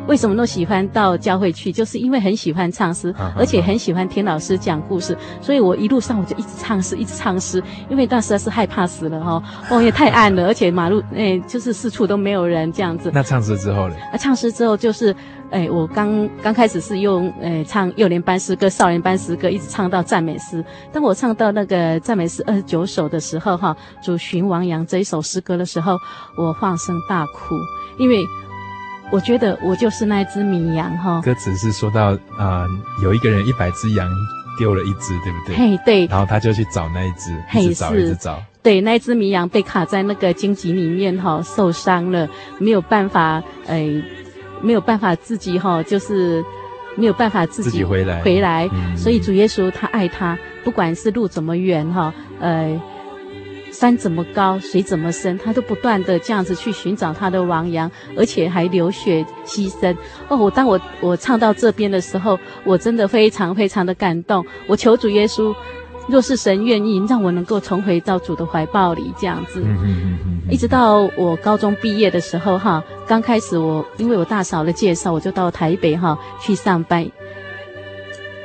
[SPEAKER 2] 为什么都喜欢到教会去，就是因为很喜欢唱诗，而且很喜欢听老师讲故事，所以我一路上我就一直唱诗，一直唱诗，因为当时是害怕死了哈，哦也太暗了，而且马路哎就是四处都没有人这样子。
[SPEAKER 1] 那唱诗之后呢？
[SPEAKER 2] 啊，唱诗之后就是。哎，我刚刚开始是用哎唱幼年班诗歌、少年班诗歌，一直唱到赞美诗。当我唱到那个赞美诗二十九首的时候，哈，主寻王羊这一首诗歌的时候，我放声大哭，因为我觉得我就是那只迷羊哈。
[SPEAKER 1] 歌词是说到啊、呃，有一个人一百只羊丢了一只，对不对？
[SPEAKER 2] 嘿，对。
[SPEAKER 1] 然后他就去找那一只，一直找，一直找。
[SPEAKER 2] 对，那只迷羊被卡在那个荆棘里面哈，受伤了，没有办法，哎，没有办法自己哈，就是没有办法自己，
[SPEAKER 1] 回来
[SPEAKER 2] 回来。
[SPEAKER 1] 嗯、
[SPEAKER 2] 所以主耶稣他爱他，不管是路怎么远哈，呃。山怎么高，水怎么深，他都不断的这样子去寻找他的亡羊，而且还流血牺牲。哦，我当我我唱到这边的时候，我真的非常非常的感动。我求主耶稣，若是神愿意，让我能够重回到主的怀抱里，这样子。
[SPEAKER 1] 嗯嗯嗯嗯。
[SPEAKER 2] 一直到我高中毕业的时候，哈，刚开始我因为我大嫂的介绍，我就到台北哈去上班。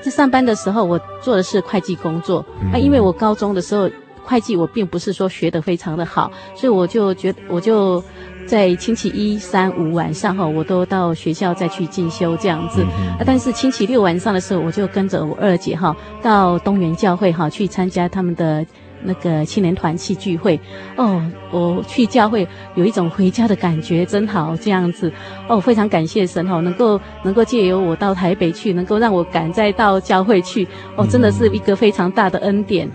[SPEAKER 2] 在上班的时候，我做的是会计工作。啊，因为我高中的时候。会计我并不是说学得非常的好，所以我就觉得我就在星期一、三、五晚上哈，我都到学校再去进修这样子。啊，但是星期六晚上的时候，我就跟着我二姐哈到东园教会哈去参加他们的那个青年团契聚会。哦，我去教会有一种回家的感觉，真好这样子。哦，非常感谢神哈，能够能够借由我到台北去，能够让我赶再到教会去。哦，真的是一个非常大的恩典。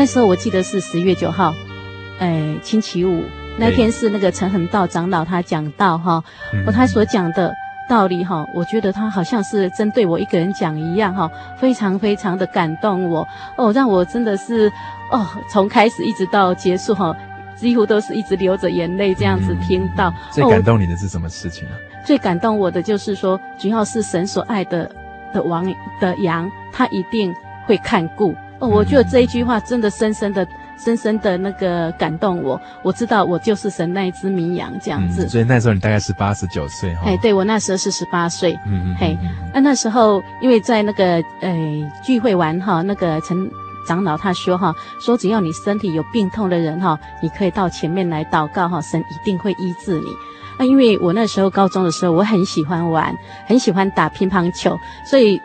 [SPEAKER 2] 那时候我记得是十月九号，哎，星期五那天是那个陈恒道长老他讲道哈，他所讲的道理哈，我觉得他好像是针对我一个人讲一样哈，非常非常的感动我哦，让我真的是哦，从开始一直到结束哈，几乎都是一直流着眼泪这样子听到。
[SPEAKER 1] 嗯、最感动你的是什么事情啊？
[SPEAKER 2] 最感动我的就是说，只要是神所爱的的王的羊，他一定会看顾。哦，我觉得这一句话真的深深的、深深的那个感动我。我知道我就是神那一只绵羊这样子。
[SPEAKER 1] 嗯、所以那时候你大概是八十九岁哈。
[SPEAKER 2] 哎，对，我那时候是十八岁。
[SPEAKER 1] 嗯嗯。
[SPEAKER 2] 嘿，那那时候因为在那个呃聚会完哈，那个陈长老他说哈，说只要你身体有病痛的人哈，你可以到前面来祷告哈，神一定会医治你。啊，因为我那时候高中的时候，我很喜欢玩，很喜欢打乒乓球，所以。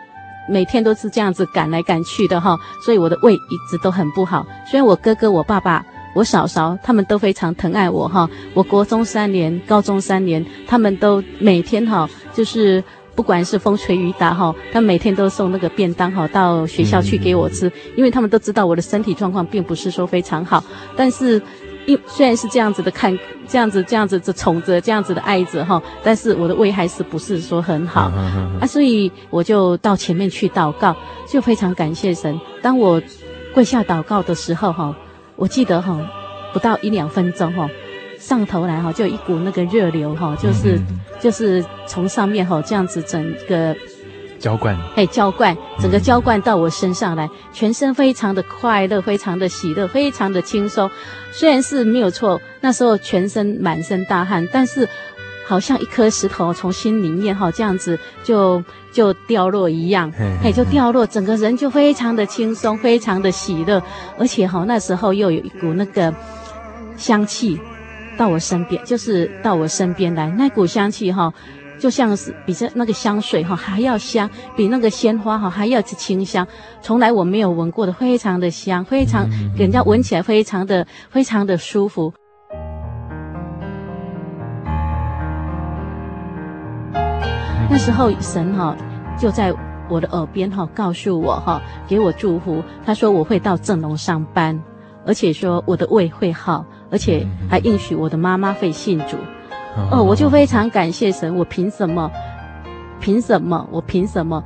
[SPEAKER 2] 每天都是这样子赶来赶去的哈，所以我的胃一直都很不好。虽然我哥哥、我爸爸、我嫂嫂他们都非常疼爱我哈，我国中三年、高中三年，他们都每天哈，就是不管是风吹雨打哈，他每天都送那个便当哈到学校去给我吃，因为他们都知道我的身体状况并不是说非常好，但是。因虽然是这样子的看，这样子这样子的宠着，这样子的爱着哈，但是我的胃还是不是说很好啊，所以我就到前面去祷告，就非常感谢神。当我跪下祷告的时候哈，我记得哈，不到一两分钟哈，上头来哈就有一股那个热流哈，就是就是从上面哈这样子整个。
[SPEAKER 1] 浇灌，
[SPEAKER 2] 哎，浇灌，整个浇灌到我身上来，嗯、全身非常的快乐，非常的喜乐，非常的轻松。虽然是没有错，那时候全身满身大汗，但是好像一颗石头从心里面哈这样子就就掉落一样，哎，就掉落，整个人就非常的轻松，非常的喜乐，而且哈那时候又有一股那个香气到我身边，就是到我身边来，那股香气哈。就像是比这那个香水哈还要香，比那个鲜花哈还要清香，从来我没有闻过的，非常的香，非常给人家闻起来非常的非常的舒服。那时候神哈就在我的耳边哈告诉我哈，给我祝福，他说我会到正龙上班，而且说我的胃会好，而且还应许我的妈妈会信主。哦，我就非常感谢神，我凭什么？凭什么？我凭什么？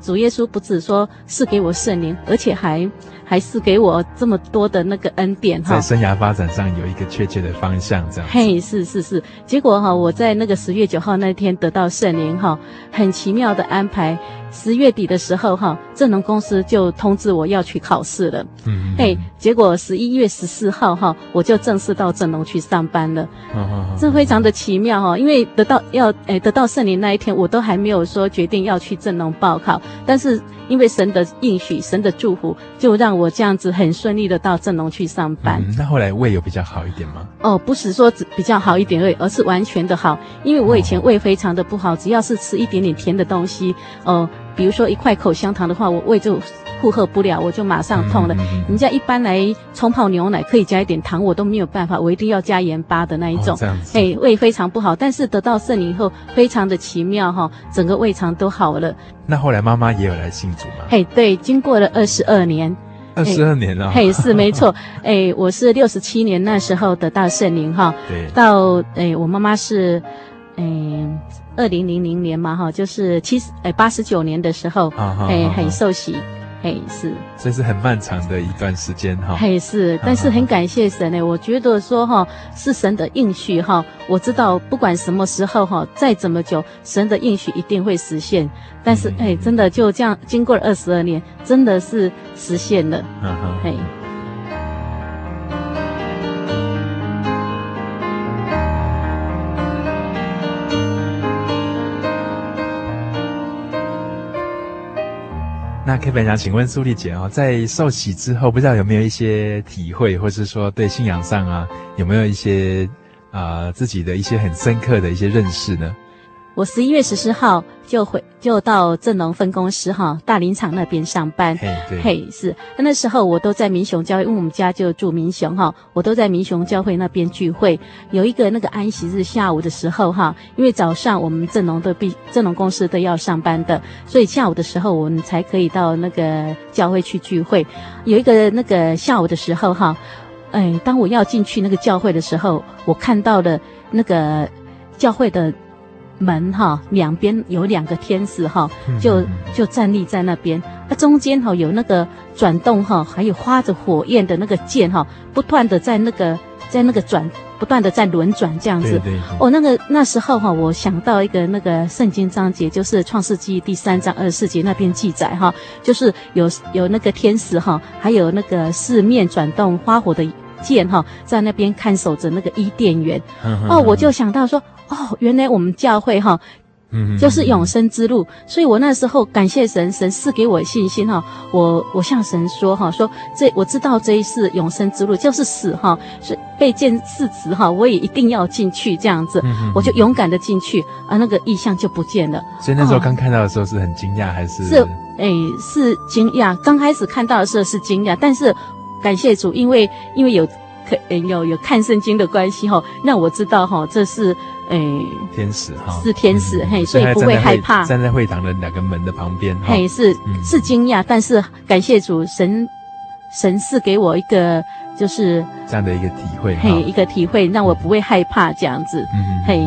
[SPEAKER 2] 主耶稣不只说是给我圣灵，而且还还是给我这么多的那个恩典哈。
[SPEAKER 1] 在生涯发展上有一个确切的方向，这样。
[SPEAKER 2] 嘿，是是是。结果哈，我在那个十月九号那天得到圣灵哈，很奇妙的安排，十月底的时候哈，正农公司就通知我要去考试了。
[SPEAKER 1] 嗯，
[SPEAKER 2] 哎，结果十一月十四号哈，我就正式到正农去上班了。
[SPEAKER 1] 嗯
[SPEAKER 2] 这非常的奇妙哈，因为得到要诶得到圣灵那一天，我都还没有说决定要去正农报考，但是因为神的应许、神的祝福，就让我这样子很顺利的到正农去上班。
[SPEAKER 1] 嗯，那后来胃有比较好一点吗？
[SPEAKER 2] 哦，不是说只比较好一点而已，而是完全的好。因为我以前胃非常的不好，只要是吃一点点甜的东西，哦、呃，比如说一块口香糖的话，我胃就负荷不了，我就马上痛了。人家一般来冲泡牛奶可以加一点糖，我都没有办法，我一定要加盐巴的那一种。
[SPEAKER 1] 哦、这样子。
[SPEAKER 2] 哎，胃非常不好，但是得到圣灵以后，非常的奇妙哈，整个胃肠都好了。
[SPEAKER 1] 那后来妈妈也有来信主吗？
[SPEAKER 2] 嘿，对，经过了二十二年。
[SPEAKER 1] 二十二年了。
[SPEAKER 2] 嘿，是没错。哎，我是六十七年那时候得到圣灵哈。
[SPEAKER 1] 对。
[SPEAKER 2] 到哎，我妈妈是，嗯。二零零零年嘛，哈，就是七十诶八十九年的时候，哎，很受洗，嘿是，
[SPEAKER 1] 所以是很漫长的一段时间哈，
[SPEAKER 2] 嘿是，但是很感谢神呢，我觉得说哈是神的应许哈，我知道不管什么时候哈，再怎么久，神的应许一定会实现，但是哎，真的就这样经过了二十二年，真的是实现了，嗯哼，嘿。
[SPEAKER 1] Kevin 想请问苏丽姐哦，在受洗之后，不知道有没有一些体会，或是说对信仰上啊，有没有一些啊、自己的一些很深刻的一些认识呢？
[SPEAKER 2] 我十一月十四号就回就到正农分公司哈大林场那边上班，
[SPEAKER 1] 嘿对，
[SPEAKER 2] 嘿是，那时候我都在民雄教会，因为我们家就住民雄哈，我都在民雄教会那边聚会。有一个那个安息日下午的时候哈，因为早上我们正农的必正农公司都要上班的，所以下午的时候我们才可以到那个教会去聚会。有一个那个下午的时候哈，哎，当我要进去那个教会的时候，我看到了那个教会的。门哈，两边有两个天使哈，就就站立在那边。它中间哈有那个转动哈，还有发着火焰的那个剑哈，不断的在那个在那个转，不断的在轮转这样子。
[SPEAKER 1] 对对对。
[SPEAKER 2] 哦，那个那时候哈，我想到一个那个圣经章节，就是创世纪第三章二十四节那边记载哈，就是有有那个天使哈，还有那个四面转动花火的剑哈，在那边看守着那个伊甸园。哦，我就想到说。哦，原来我们教会哈，嗯，就是永生之路，所以我那时候感谢神，神赐给我信心哈，我我向神说哈，说这我知道这一世永生之路就是死哈，是被剑刺死哈，我也一定要进去这样子，我就勇敢的进去，啊，那个意象就不见了。
[SPEAKER 1] 所以那时候刚看到的时候是很惊讶，还是？
[SPEAKER 2] 是，哎，是惊讶。刚开始看到的时候是惊讶，但是感谢主，因为因为有可有有看圣经的关系哈，让我知道哈，这是。哎，
[SPEAKER 1] 天使哈，
[SPEAKER 2] 是天使、嗯、嘿，
[SPEAKER 1] 所
[SPEAKER 2] 以不会害怕。
[SPEAKER 1] 站在会堂的两个门的旁边，
[SPEAKER 2] 嘿，是、嗯、是惊讶，但是感谢主神，神是给我一个就是
[SPEAKER 1] 这样的一个体会，
[SPEAKER 2] 嘿，一个体会让我不会害怕这样子，嗯、嘿。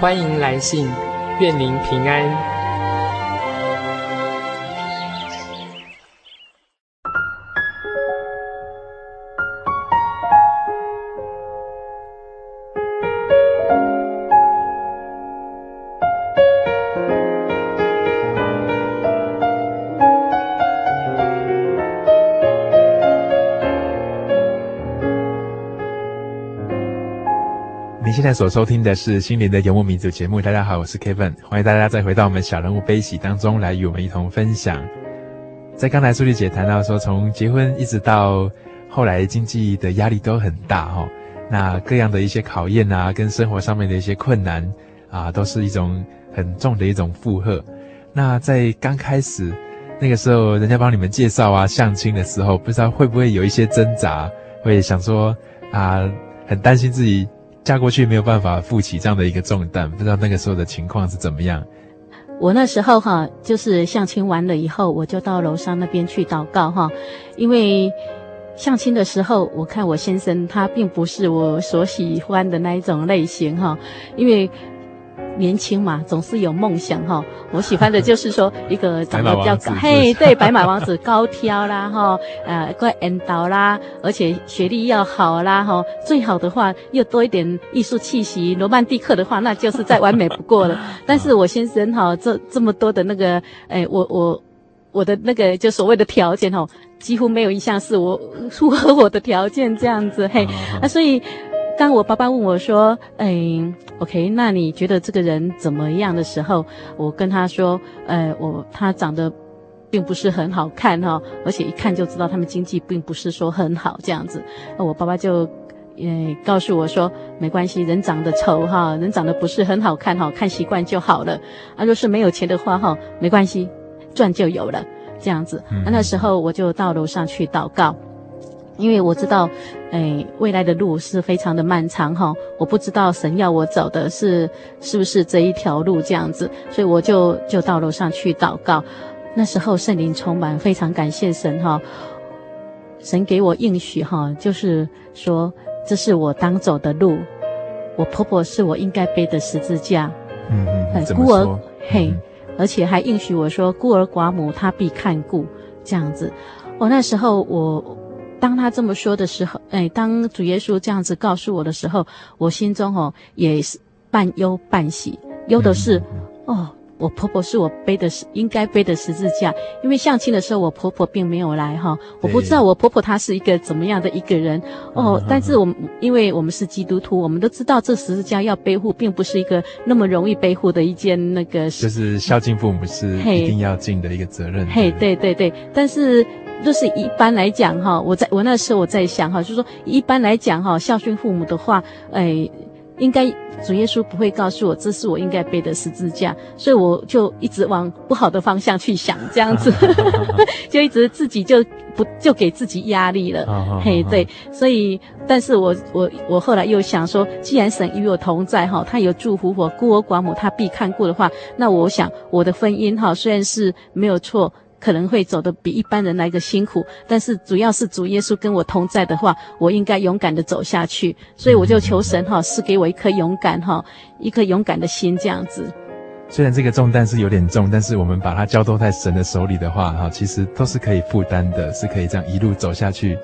[SPEAKER 5] 欢迎来信，愿您平安。
[SPEAKER 1] 所收听的是《心灵的游牧民族》节目。大家好，我是 Kevin，欢迎大家再回到我们小人物悲喜当中来与我们一同分享。在刚才苏丽姐谈到说，从结婚一直到后来经济的压力都很大哈，那各样的一些考验啊，跟生活上面的一些困难啊，都是一种很重的一种负荷。那在刚开始那个时候，人家帮你们介绍啊、相亲的时候，不知道会不会有一些挣扎，会想说啊，很担心自己。嫁过去没有办法负起这样的一个重担，不知道那个时候的情况是怎么样。
[SPEAKER 2] 我那时候哈，就是相亲完了以后，我就到楼上那边去祷告哈，因为相亲的时候，我看我先生他并不是我所喜欢的那一种类型哈，因为。年轻嘛，总是有梦想哈。我喜欢的就是说一个长得比较高，嘿，对，白马王子高挑啦哈，呃，怪缘投啦，而且学历要好啦哈，最好的话又多一点艺术气息，罗曼蒂克的话，那就是再完美不过了。但是我先生哈，这这么多的那个，哎，我我我的那个就所谓的条件哈，几乎没有一项是我符合我的条件这样子嘿，啊，所以。当我爸爸问我说：“哎，OK，那你觉得这个人怎么样的时候？”我跟他说：“呃，我他长得并不是很好看哈，而且一看就知道他们经济并不是说很好这样子。”那我爸爸就呃告诉我说：“没关系，人长得丑哈，人长得不是很好看哈，看习惯就好了。啊，若是没有钱的话哈，没关系，赚就有了这样子。嗯”那时候我就到楼上去祷告。因为我知道，哎，未来的路是非常的漫长哈，我不知道神要我走的是是不是这一条路这样子，所以我就就到楼上去祷告。那时候圣灵充满，非常感谢神哈，神给我应许哈，就是说这是我当走的路，我婆婆是我应该背的十字架，
[SPEAKER 1] 嗯嗯，
[SPEAKER 2] 孤儿嘿，而且还应许我说孤儿寡母她必看顾这样子。我那时候我。当他这么说的时候，哎，当主耶稣这样子告诉我的时候，我心中哦也是半忧半喜。忧的是，哦，我婆婆是我背的是应该背的十字架，因为相亲的时候我婆婆并没有来哈，我不知道我婆婆她是一个怎么样的一个人哦。但是我们因为我们是基督徒，我们都知道这十字架要背负，并不是一个那么容易背负的一件那个。
[SPEAKER 1] 就是孝敬父母是一定要尽的一个责任。
[SPEAKER 2] 嘿，对对对，但是。就是一般来讲哈，我在我那时候我在想哈，就是说一般来讲哈，孝顺父母的话，哎，应该主耶稣不会告诉我这是我应该背的十字架，所以我就一直往不好的方向去想，这样子，就一直自己就不就给自己压力了，嘿，对，所以，但是我我我后来又想说，既然神与我同在哈，他有祝福我孤儿寡母他必看顾的话，那我想我的婚姻哈虽然是没有错。可能会走得比一般人来个辛苦，但是主要是主耶稣跟我同在的话，我应该勇敢的走下去。所以我就求神哈，赐给我一颗勇敢哈，一颗勇敢的心这样子。
[SPEAKER 1] 虽然这个重担是有点重，但是我们把它交托在神的手里的话哈，其实都是可以负担的，是可以这样一路走下去，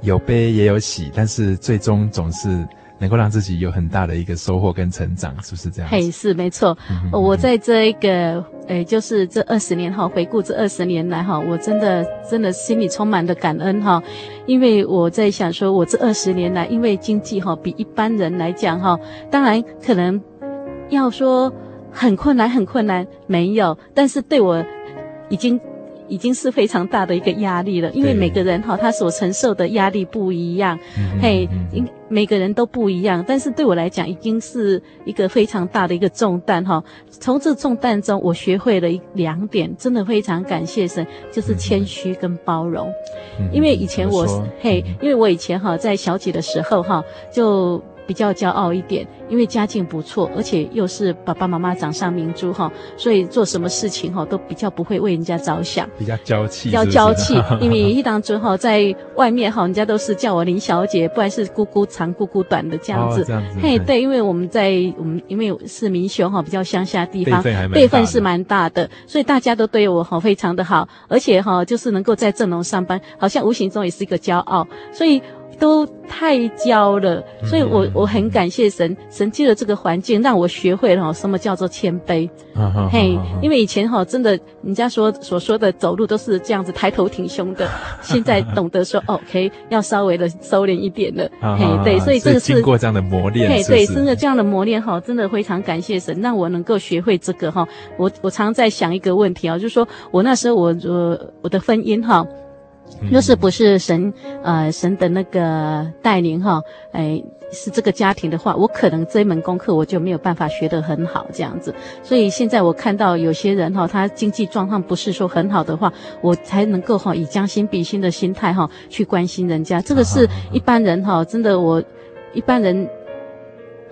[SPEAKER 1] 有悲也有喜，但是最终总是。能够让自己有很大的一个收获跟成长，是不是这样？
[SPEAKER 2] 嘿，是没错。嗯、我在这一个，诶、欸，就是这二十年哈，回顾这二十年来哈，我真的真的心里充满了感恩哈，因为我在想说，我这二十年来，因为经济哈比一般人来讲哈，当然可能要说很困难很困难没有，但是对我已经。已经是非常大的一个压力了，因为每个人哈，他所承受的压力不一样，嘿，因每个人都不一样。但是对我来讲，已经是一个非常大的一个重担哈。从这重担中，我学会了一两点，真的非常感谢神，就是谦虚跟包容。因为以前我嘿，因为我以前哈在小姐的时候哈就。比较骄傲一点，因为家境不错，而且又是爸爸妈妈掌上明珠哈，所以做什么事情哈都比较不会为人家着想，
[SPEAKER 1] 比较娇气，
[SPEAKER 2] 比较娇气。因为一当中哈，在外面哈，人家都是叫我林小姐，不然是姑姑长姑姑短的这样子。哦、这样子嘿，对，因为我们在我们因为是民雄哈，比较乡下地方，辈分是蛮大的，所以大家都对我哈非常的好，而且哈就是能够在正隆上班，好像无形中也是一个骄傲，所以。都太骄了，所以我我很感谢神，神借了这个环境让我学会了什么叫做谦卑。嘿，因为以前哈真的人家说所说的走路都是这样子抬头挺胸的，现在懂得说 OK 要稍微的收敛一点了。嘿，对，所以这个是
[SPEAKER 1] 经过这样的磨练。
[SPEAKER 2] 嘿，对，真的这样的磨练哈，真的非常感谢神，让我能够学会这个哈。我我常在想一个问题啊，就是说我那时候我我我的婚姻哈。若是不是神，呃，神的那个带领哈，哎，是这个家庭的话，我可能这一门功课我就没有办法学得很好这样子。所以现在我看到有些人哈，他经济状况不是说很好的话，我才能够哈以将心比心的心态哈去关心人家。这个是一般人哈，真的我一般人。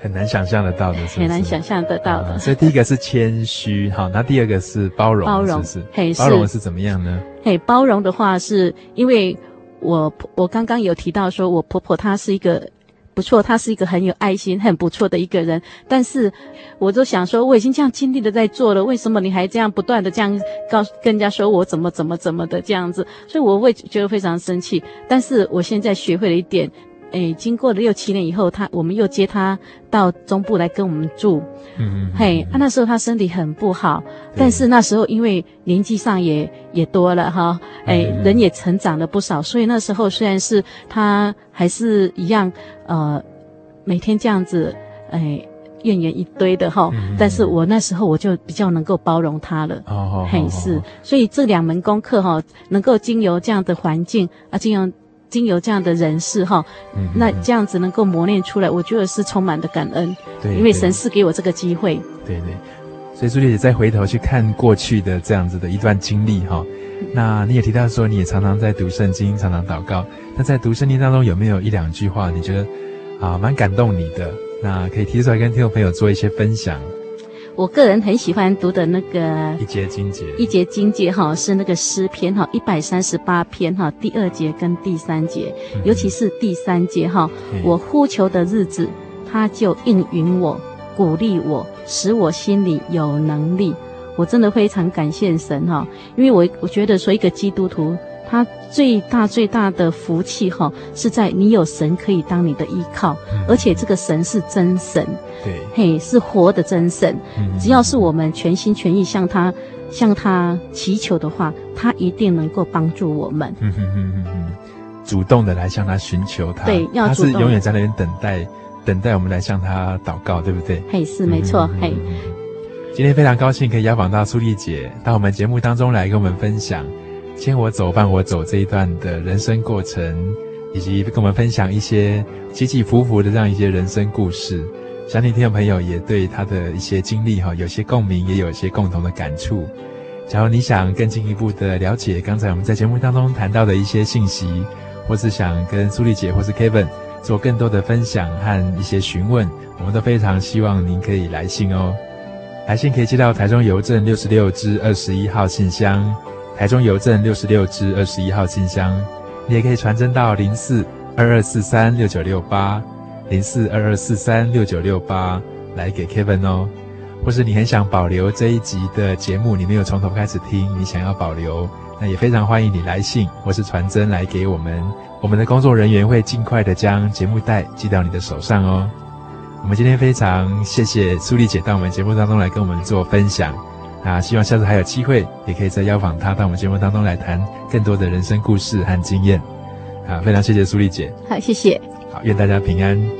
[SPEAKER 1] 很难想象得到的是是，
[SPEAKER 2] 很难想象得到的。
[SPEAKER 1] 啊、所以第一个是谦虚，好，那第二个是包容，包容是不是？包容是怎么样呢？
[SPEAKER 2] 嘿，包容的话是因为我我刚刚有提到说，我婆婆她是一个不错，她是一个很有爱心、很不错的一个人。但是我就想说，我已经这样尽力的在做了，为什么你还这样不断的这样告诉跟人家说我怎么怎么怎么的这样子？所以我会觉得非常生气。但是我现在学会了一点。诶，经过了六七年以后，他我们又接他到中部来跟我们住。嗯嗯。嘿，那时候他身体很不好，但是那时候因为年纪上也也多了哈，诶，人也成长了不少，所以那时候虽然是他还是一样，呃，每天这样子，诶，怨言一堆的哈。嗯、但是我那时候我就比较能够包容他了。哦。嘿，是，所以这两门功课哈，能够经由这样的环境啊，经由。经由这样的人士哈，嗯、那这样子能够磨练出来，我觉得是充满的感恩。对，因为神是给我这个机会。
[SPEAKER 1] 对对，所以朱丽姐再回头去看过去的这样子的一段经历哈，嗯、那你也提到说你也常常在读圣经，常常祷告。那在读圣经当中有没有一两句话你觉得啊蛮感动你的？那可以提出来跟听众朋友做一些分享。
[SPEAKER 2] 我个人很喜欢读的那个
[SPEAKER 1] 一节经节，
[SPEAKER 2] 一节经节哈，是那个诗篇哈，一百三十八篇哈，第二节跟第三节，嗯、尤其是第三节哈，嗯、我呼求的日子，他就应允我，鼓励我，使我心里有能力。我真的非常感谢神哈，因为我我觉得说一个基督徒。他最大最大的福气哈，是在你有神可以当你的依靠，嗯、而且这个神是真神，对，嘿，是活的真神。嗯、只要是我们全心全意向他向他祈求的话，他一定能够帮助我们。嗯哼哼哼哼，
[SPEAKER 1] 主动的来向他寻求他，
[SPEAKER 2] 对，要
[SPEAKER 1] 是永远在那边等待，等待我们来向他祷告，对不对？
[SPEAKER 2] 嘿，是
[SPEAKER 1] 没错，
[SPEAKER 2] 嘿。
[SPEAKER 1] 今天非常高兴可以邀访到苏丽姐到我们节目当中来跟我们分享。牵我走，伴我走这一段的人生过程，以及跟我们分享一些起起伏伏的这样一些人生故事，相信听众朋友也对他的一些经历哈有些共鸣，也有一些共同的感触。假如你想更进一步的了解刚才我们在节目当中谈到的一些信息，或是想跟苏丽姐或是 Kevin 做更多的分享和一些询问，我们都非常希望您可以来信哦。来信可以寄到台中邮政六十六支二十一号信箱。台中邮政六十六支二十一号信箱，你也可以传真到零四二二四三六九六八零四二二四三六九六八来给 Kevin 哦。或是你很想保留这一集的节目，你没有从头开始听，你想要保留，那也非常欢迎你来信或是传真来给我们，我们的工作人员会尽快的将节目带寄到你的手上哦。我们今天非常谢谢苏丽姐到我们节目当中来跟我们做分享。啊，希望下次还有机会，也可以再邀访他到我们节目当中来谈更多的人生故事和经验。啊，非常谢谢苏丽姐。
[SPEAKER 2] 好，谢谢。
[SPEAKER 1] 好，愿大家平安。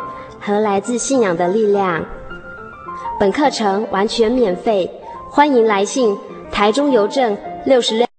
[SPEAKER 6] 和来自信仰的力量。本课程完全免费，欢迎来信台中邮政六十六。